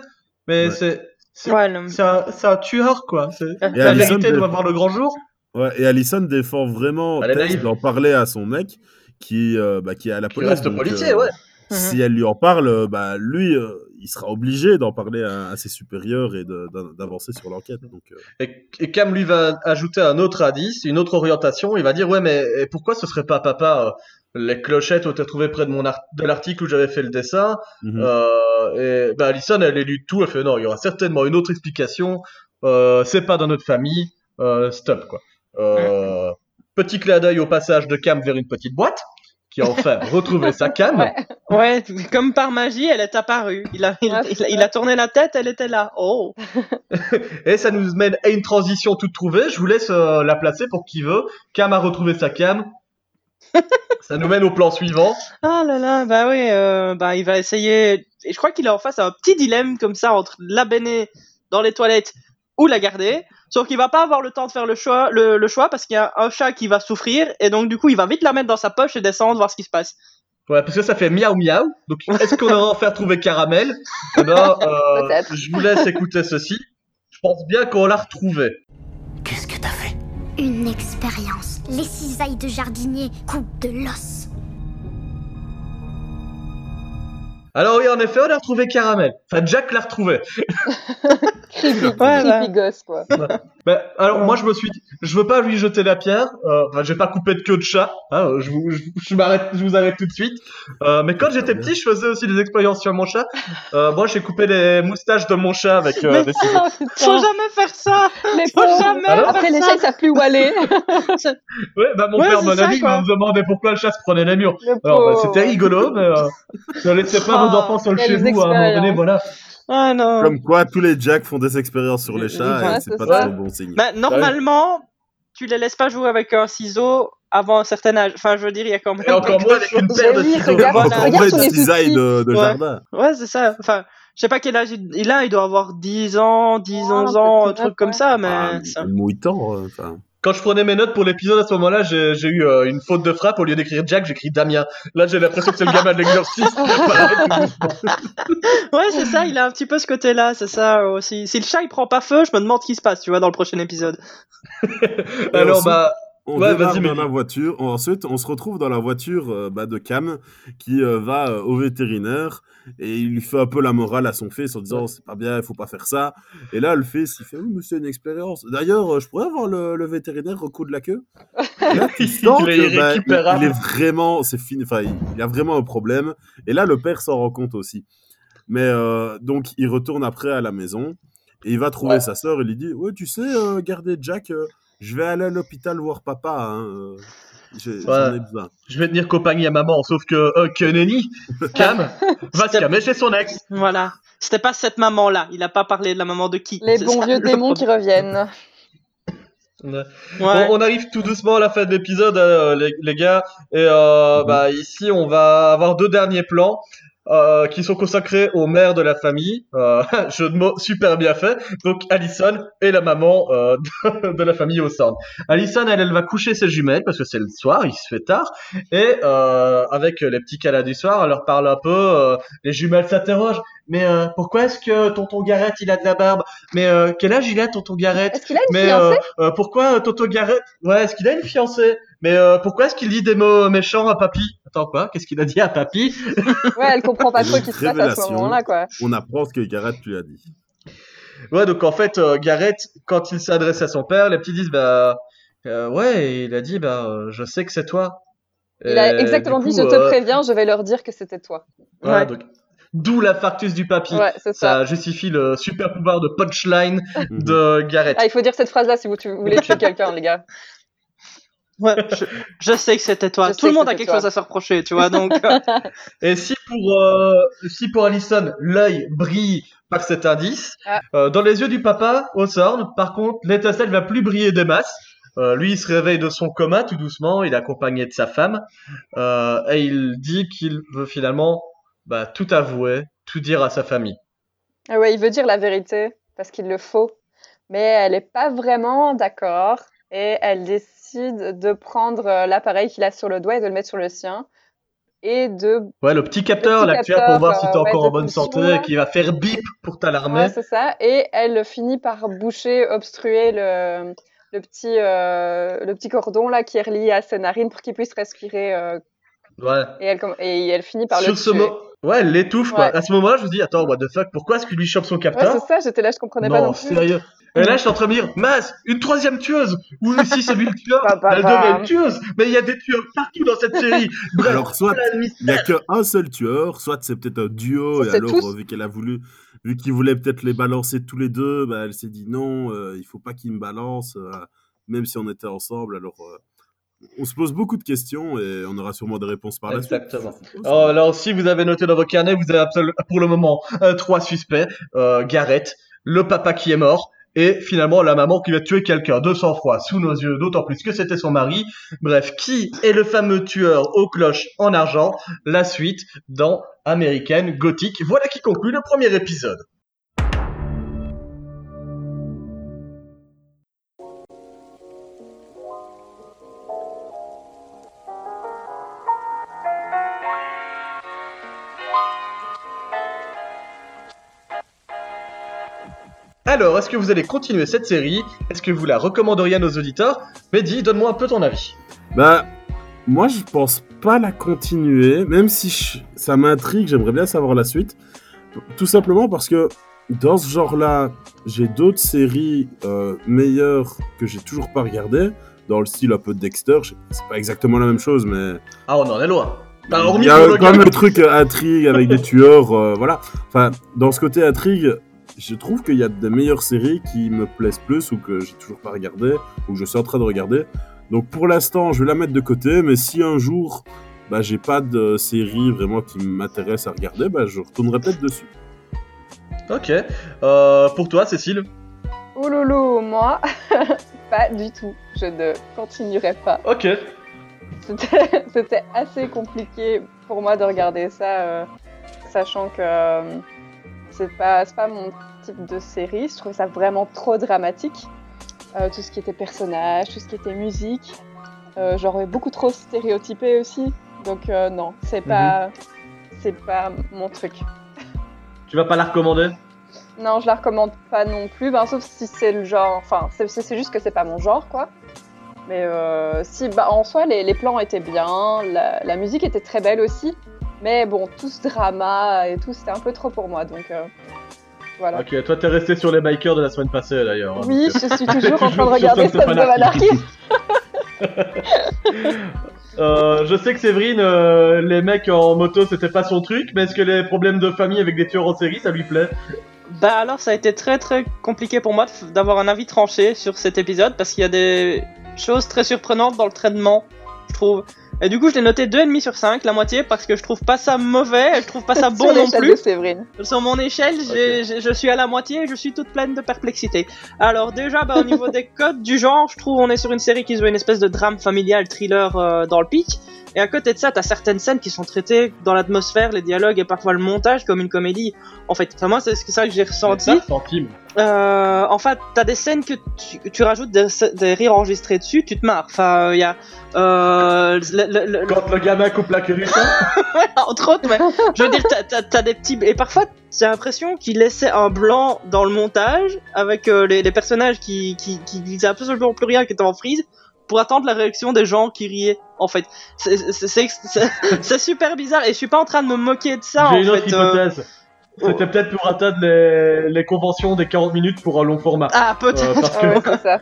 Mais Ouais. c'est, c'est, Ouais, le- c'est un, tueur, quoi. La Allison vérité doit voir le grand jour. Ouais, et Allison défend vraiment Elle est Tess naïve. d'en parler à son mec qui, euh, bah, qui est à la Qui police. reste donc, policier, euh, ouais. Si elle lui en parle, euh, bah, lui, euh, il sera obligé d'en parler à, à ses supérieurs et d'avancer sur l'enquête. Donc, euh, Et, et Cam lui va ajouter un autre indice, une autre orientation. Il va dire ouais mais pourquoi ce serait pas papa euh, les clochettes où t'as trouvé près de mon art- de l'article où j'avais fait le dessin. mhm. Euh, et bah Alison elle est lu tout. Elle fait non il y aura certainement une autre explication. Euh, c'est pas dans notre famille. Euh, stop quoi. Euh, Petit clin d'œil au passage de Cam vers une petite boîte qui a enfin retrouvé sa Cam. Ouais. Ouais, comme par magie, elle est apparue. Il a, il, Ouais, il a, a tourné la tête, elle était là. Oh. Et ça nous mène à une transition toute trouvée. Je vous laisse euh, la placer pour qui veut. Cam a retrouvé sa Cam. ça nous mène au plan suivant. Ah là là, bah oui, euh, bah il va essayer. Et je crois qu'il est en face à un petit dilemme comme ça entre la baigner dans les toilettes ou la garder. Sauf qu'il va pas avoir le temps de faire le choix, le, le choix parce qu'il y a un chat qui va souffrir et donc du coup il va vite la mettre dans sa poche et descendre voir ce qui se passe. Ouais, parce que ça fait miaou miaou. Donc, est-ce qu'on aura enfin trouvé Caramel? Eh ben, euh, Peut-être. je vous laisse écouter ceci. Je pense bien qu'on l'a retrouvé. Une expérience. Les cisailles de jardinier coupent de l'os. Alors oui, en effet, on a retrouvé Caramel. Enfin, Jack l'a retrouvé. Creepy, Voilà. creepy gosse, quoi. Ben, alors moi, je me suis dit, je veux pas lui jeter la pierre. Euh, enfin, j'ai pas coupé de queue de chat. Hein, je, vous, je, je m'arrête, je vous arrête tout de suite. Euh, mais quand j'étais petit, je faisais aussi des expériences sur mon chat. Euh, moi, j'ai coupé les moustaches de mon chat avec euh, Mais- des ciseaux. Oh, Faut jamais faire ça. Les Faut jamais Alors Après, les ça. chats, savent plus où aller. Ouais, bah mon Ouais, père ça, il quoi. m'a demandé pourquoi le chat se prenait les murs. Le Alors, bah, c'était rigolo, mais euh, ne laissez pas vos Oh, enfants seuls chez quelles vous à un moment donné, voilà. Ah non. Comme quoi, tous les Jacks font des expériences sur les Ouais, chats et c'est pas ça. très bon signe. Bah, normalement, tu les laisses pas jouer avec un ciseau avant un certain âge. Enfin, je veux dire, il y a quand même. Et encore moins avec une paire de ciseaux. regarde, Voilà. Encore regarde moins sur les cisailles de, de Ouais. jardin. Ouais, c'est ça. Enfin, je sais pas quel âge il a, il doit avoir 10 ans, 10, Ah, 11 ans, un truc comme ouais. ça, mais. Ah, ça- une mouillant, euh, enfin. Quand je prenais mes notes pour l'épisode à ce moment-là, j'ai j'ai eu euh, une faute de frappe. Au lieu d'écrire Jack, j'écris Damien. Là, j'ai l'impression que c'est le gamin de l'exorciste. Doucement. Ouais, c'est ça, il a un petit peu ce côté-là, c'est ça aussi. Si le chat il prend pas feu, je me demande ce qui se passe, tu vois, dans le prochain épisode. Alors, ensuite- bah, On Ouais, démarre vas-y, dans la voiture. Ensuite, on se retrouve dans la voiture euh, bah, de Cam qui euh, va euh, au vétérinaire et il lui fait un peu la morale à son fils en disant c'est pas bien, il faut pas faire ça. Et là, le fils, il fait oui, mais c'est une expérience. D'ailleurs, euh, je pourrais avoir le, le vétérinaire recoudre la queue? Et là, tu sens Il est que, bah, il, irrécupérable. il est vraiment, c'est fini. Enfin, il, il a vraiment un problème. Et là, le père s'en rend compte aussi. Mais euh, donc, il retourne après à la maison et il va trouver Ouais. sa sœur. Il lui dit ouais, tu sais, euh, garder Jack. euh, je vais aller à l'hôpital voir papa. Hein. J'ai- J'en Ouais. ai besoin. je vais tenir compagnie à maman. Sauf que, euh, que nenni, Cam, va se calmer chez son ex. Voilà. C'était pas cette maman-là, il a pas parlé de la maman de qui. Les bons ça, vieux le démons qui reviennent. Ouais. Ouais. On, on arrive tout doucement à la fin de l'épisode, euh, les, les gars. Et euh, Mhm. bah, ici, on va avoir deux derniers plans. Euh, qui sont consacrés aux mères de la famille, euh, jeu de mots super bien fait. Donc Alison et la maman euh, de, la famille au centre. Alison, elle, elle va coucher ses jumelles parce que c'est le soir, il se fait tard, et euh, avec les petits câlins du soir, elle leur parle un peu. euh, les jumelles s'interrogent. Mais euh, pourquoi est-ce que tonton Garrett il a de la barbe? Mais euh, quel âge il a tonton Garrett? Est-ce qu'il a une mais fiancée? euh, euh, pourquoi Toto Garrett? Ouais, est-ce qu'il a une fiancée? Mais euh, pourquoi est-ce qu'il dit des mots méchants à papy? Attends quoi? Qu'est-ce qu'il a dit à papy? Ouais, elle comprend pas trop qui se passe à ce moment-là, quoi. On apprend ce que Garrett lui a dit. Ouais, donc en fait, euh, Garrett, quand il s'adresse à son père, les petits disent bah euh, ouais, il a dit bah euh, je sais que c'est toi. Il a exactement dit Je te euh, préviens, je vais leur dire que c'était toi. voilà, Ouais. donc d'où l'infarctus du papy. Ouais, ça. Ça justifie le super pouvoir de punchline Mhm. de Garrett. Ah, il faut dire cette phrase-là si vous tu- voulez tuer quelqu'un, les gars. Ouais, je, je sais que c'était toi. Je Tout le que monde a quelque toi. chose à se reprocher, tu vois. Donc, euh, Et si pour, euh, si pour Allison, l'œil brille par cet indice, Ah. euh, dans les yeux du papa, Hawthorne, par contre, l'étincelle va plus briller des masses. Euh, lui, il se réveille de son coma tout doucement, il est accompagné de sa femme, euh, et il dit qu'il veut finalement bah, tout avouer, tout dire à sa famille. Ah ouais, il veut dire la vérité parce qu'il le faut, mais elle n'est pas vraiment d'accord et elle décide de prendre euh, l'appareil qu'il a sur le doigt et de le mettre sur le sien et de Ouais, le petit capteur, là, tu as pour voir si capteur, t'es euh, encore ouais, en bonne santé, qui va faire bip pour t'alarmer. Ouais, c'est ça. Et elle finit par boucher, obstruer le, le petit, euh, le petit cordon là qui est relié à ses narines pour qu'il puisse respirer. euh, Ouais. et, elle, com- et elle finit par Sur le ce tuer. mot, ouais, elle l'étouffe, quoi. Ouais. À ce moment-là, je me dis, attends, what the fuck, pourquoi est-ce qu'il lui chope son Ouais, capteur c'est ça, j'étais là, je comprenais pas Non, sérieux. Et là, je suis en train de me dire, Mas, une troisième tueuse Ou si c'est lui le tueur, elle devait être tueuse Mais il y a des tueurs partout dans cette série Bref, Alors, soit il n'y a qu'un seul tueur, soit c'est peut-être un duo, Ça, et alors, tous. vu qu'elle a voulu, vu qu'il voulait peut-être les balancer tous les deux, bah, elle s'est dit non, euh, il faut pas qu'ils me balancent, euh, même si on était ensemble. Alors, euh, on se pose beaucoup de questions et on aura sûrement des réponses par la suite. Exactement. Oh, alors, si vous avez noté dans vos carnets, vous avez pour le moment euh, trois suspects. Euh, Gareth, le papa qui est mort, et finalement la maman qui va tuer quelqu'un de sang-froid sous nos yeux, d'autant plus que c'était son mari. Bref, qui est le fameux tueur aux cloches en argent? La suite dans American Gothic. Voilà qui conclut le premier épisode. Alors, est-ce que vous allez continuer cette série? Est-ce que vous la recommanderiez à nos auditeurs? Mehdi, donne-moi un peu ton avis. Bah, moi, je pense pas la continuer, même si je- ça m'intrigue, j'aimerais bien savoir la suite. Tout simplement parce que dans ce genre-là, j'ai d'autres séries euh, meilleures que j'ai toujours pas regardées, dans le style un peu de Dexter. C'est pas exactement la même chose, mais Ah, on en est loin. Bah, il y a quand même le truc intrigue avec des tueurs, euh, voilà. Enfin, dans ce côté intrigue, je trouve qu'il y a des meilleures séries qui me plaisent plus ou que j'ai toujours pas regardé ou que je suis en train de regarder. Donc pour l'instant, je vais la mettre de côté, mais si un jour, bah, j'ai pas de série vraiment qui m'intéresse à regarder, bah, je retournerai peut-être dessus. Ok. Euh, pour toi, Cécile Ouh loulou, moi, pas du tout. Je ne continuerai pas. Ok. C'était assez compliqué pour moi de regarder ça, euh, sachant que euh, c'est pas, c'est pas mon type de série. Je trouve ça vraiment trop dramatique. Euh, tout ce qui était personnage, tout ce qui était musique. Euh, Genre beaucoup trop stéréotypé aussi. Donc euh, non, c'est pas, c'est pas mon truc. Tu vas pas la recommander? Non, je la recommande pas non plus, ben, sauf si c'est le genre. Enfin, c'est juste que c'est pas mon genre, quoi. Mais euh, si, bah, en soi, les, les plans étaient bien, la, la musique était très belle aussi. Mais bon, tout ce drama et tout, c'était un peu trop pour moi, donc voilà. Ok, toi t'es resté sur les bikers de la semaine passée d'ailleurs. hein, Oui, donc, je suis toujours en train de regarder Sons of Anarchy. Euh, je sais que Séverine, euh, les mecs en moto c'était pas son truc, mais est-ce que les problèmes de famille avec des tueurs en série ça lui plaît? Bah alors ça a été très très compliqué pour moi d'avoir un avis tranché sur cet épisode parce qu'il y a des choses très surprenantes dans le traitement, je trouve. Et du coup je l'ai noté 2,5 sur 5, la moitié, parce que je trouve pas ça mauvais, je trouve pas ça bon non plus. de Séverine. Sur mon échelle, je suis à la moitié et je suis toute pleine de perplexité. Alors déjà, bah, au niveau des codes du genre, je trouve on est sur une série qui se veut une espèce de drame familial, thriller euh, dans le pitch. Et à côté de ça, t'as certaines scènes qui sont traitées dans l'atmosphère, les dialogues et parfois le montage comme une comédie. En fait, enfin, moi c'est ça que j'ai ressenti. Euh, en fait, t'as des scènes que tu, tu rajoutes des, des rires enregistrés dessus, tu te marres. Enfin, il y a euh, le- le- le- Quand le gamin coupe la Ouais, entre autres, mais je veux dire, t'as- t'as des petits. Et parfois, j'ai l'impression qu'il laissait un blanc dans le montage avec euh, les, les personnages qui, qui, qui disaient absolument plus rien, qui étaient en frise, pour attendre la réaction des gens qui riaient, en fait. C'est- super bizarre et je suis pas en train de me moquer de ça, en J'ai une autre fait. euh. hypothèse. C'était peut-être pour atteindre les, les conventions des 40 minutes pour un long format. Ah, peut-être. Euh, parce que Ouais, c'est ça.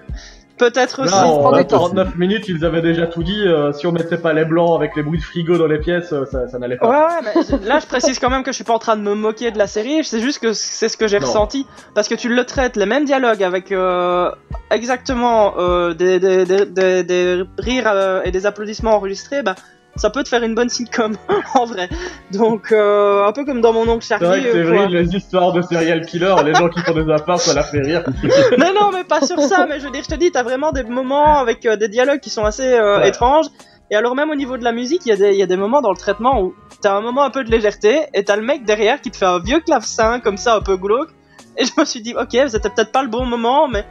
Peut-être aussi. Là, en prend du temps. 49 minutes, ils avaient déjà tout dit. euh, si on mettait pas les blancs avec les bruits de frigo dans les pièces, euh, ça, ça n'allait pas. Ouais, ouais, mais là je précise quand même que je suis pas en train de me moquer de la série, c'est juste que c'est ce que j'ai ressenti. Parce que tu le traites, les mêmes dialogues avec euh, exactement euh, des, des, des, des, des rires euh, et des applaudissements enregistrés, bah ça peut te faire une bonne sitcom en vrai. Donc euh, un peu comme dans mon oncle C'est vrai Charlie. que euh, les histoires de serial killer, les gens qui font des affaires, ça la fait rire. mais non, mais pas sur ça. Mais je veux dire, je te dis, t'as vraiment des moments avec euh, des dialogues qui sont assez Ouais. étranges. Et alors même au niveau de la musique, il y, a des- il y a des moments dans le traitement où t'as un moment un peu de légèreté et t'as le mec derrière qui te fait un vieux clavecin comme ça, un peu glauque. Et je me suis dit, ok, c'était peut-être pas le bon moment, mais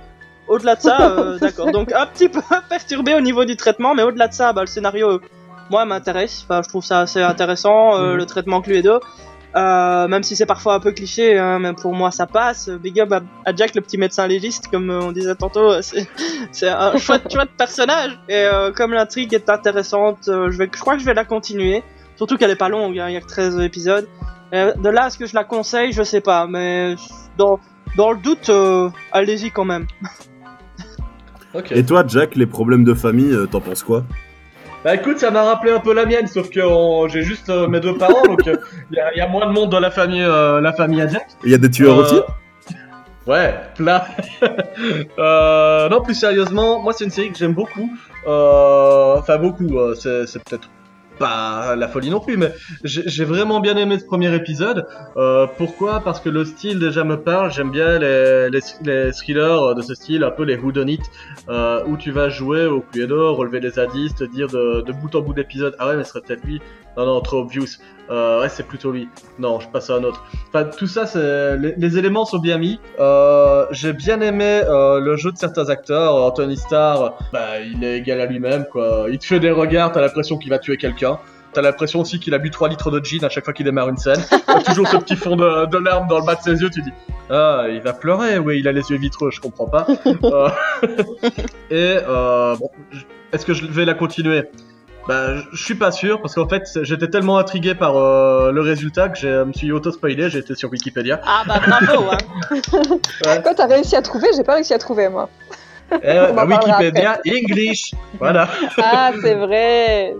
au-delà de ça, euh, d'accord. Donc un petit peu perturbé au niveau du traitement, mais au-delà de ça, bah, le scénario, moi, m'intéresse. Enfin, je trouve ça assez intéressant, euh, Mhm. le traitement Cluedo. Euh, même si c'est parfois un peu cliché, hein, mais pour moi ça passe. Big up à, à Jack, le petit médecin légiste, comme euh, on disait tantôt, c'est un chouette, chouette personnage. Et euh, comme l'intrigue est intéressante, euh, je, vais, je crois que je vais la continuer. Surtout qu'elle est pas longue, hein, il y a que 13 épisodes. De là à ce que je la conseille, je sais pas, mais dans, dans le doute, euh, allez-y quand même. Et toi, Jack, les problèmes de famille, t'en penses quoi? Bah écoute, ça m'a rappelé un peu la mienne, sauf que on- j'ai juste euh, mes deux parents, donc il y, a- y a moins de monde dans la famille, euh, la famille à Jack. Il y a des tueurs Euh, aussi Ouais, plein. euh, non, plus sérieusement, moi c'est une série que j'aime beaucoup. Euh, Enfin beaucoup, euh, c'est peut-être pas la folie non plus, mais j'ai vraiment bien aimé ce premier épisode. Euh, pourquoi? Parce que le style déjà me parle. J'aime bien les, les, les thrillers de ce style, un peu les whodunit, euh, où tu vas jouer au Cluedo, relever des indices, te dire de, de bout en bout d'épisode, ah ouais, mais ce serait peut-être lui. Non, non, trop obvious. Euh, ouais, c'est plutôt lui. Non, je passe à un autre. Enfin, tout ça, les, éléments sont bien mis. Euh, J'ai bien aimé euh, le jeu de certains acteurs. Anthony Starr, bah, il est égal à lui-même, quoi. Il te fait des regards, t'as l'impression qu'il va tuer quelqu'un. T'as l'impression aussi qu'il a bu 3 litres de gin à chaque fois qu'il démarre une scène. T'as toujours ce petit fond de, de larmes dans le bas de ses yeux. Tu dis, ah, il va pleurer. Oui, il a les yeux vitreux, je comprends pas. Et bon, est-ce que je vais la continuer? Bah, je- suis pas sûr parce qu'en fait j'étais tellement intrigué par euh, le résultat que je me suis auto-spoilé, j'ai été sur Wikipédia. Ah bah bravo, hein. Quand t'as réussi à trouver, j'ai pas réussi à trouver moi. Euh, en bah, Wikipédia English, voilà. Ah, c'est vrai.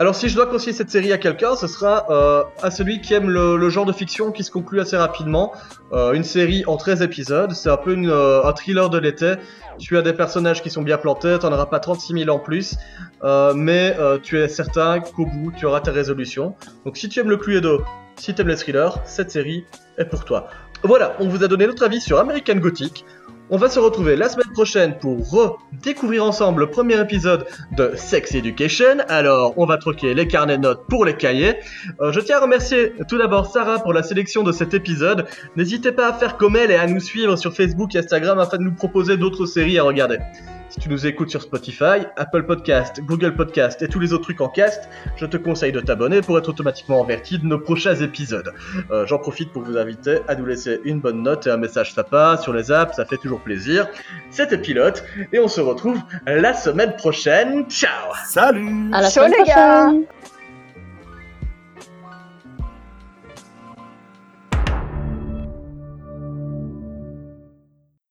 Alors si je dois conseiller cette série à quelqu'un, ce sera euh, à celui qui aime le, genre de fiction qui se conclut assez rapidement. Euh, une série en 13 épisodes, c'est un peu euh, un thriller de l'été. Tu as des personnages qui sont bien plantés, t'en auras pas 36 000 en plus, mais tu es certain qu'au bout tu auras tes résolutions. Donc si tu aimes le Cluedo, si tu aimes les thrillers, cette série est pour toi. Voilà, on vous a donné notre avis sur American Gothic. On va se retrouver la semaine prochaine pour redécouvrir ensemble le premier épisode de Sex Education. Alors, on va troquer les carnets de notes pour les cahiers. Euh, je tiens à remercier tout d'abord Sarah pour la sélection de cet épisode. N'hésitez pas à faire comme elle et à nous suivre sur Facebook et Instagram afin de nous proposer d'autres séries à regarder. Si tu nous écoutes sur Spotify, Apple Podcast, Google Podcast et tous les autres trucs en cast, je te conseille de t'abonner pour être automatiquement averti de nos prochains épisodes. Euh, J'en profite pour vous inviter à nous laisser une bonne note et un message sympa sur les apps, ça fait toujours plaisir. C'était Pilote et on se retrouve la semaine prochaine. Ciao Salut À la Chaud, semaine les gars. prochaine.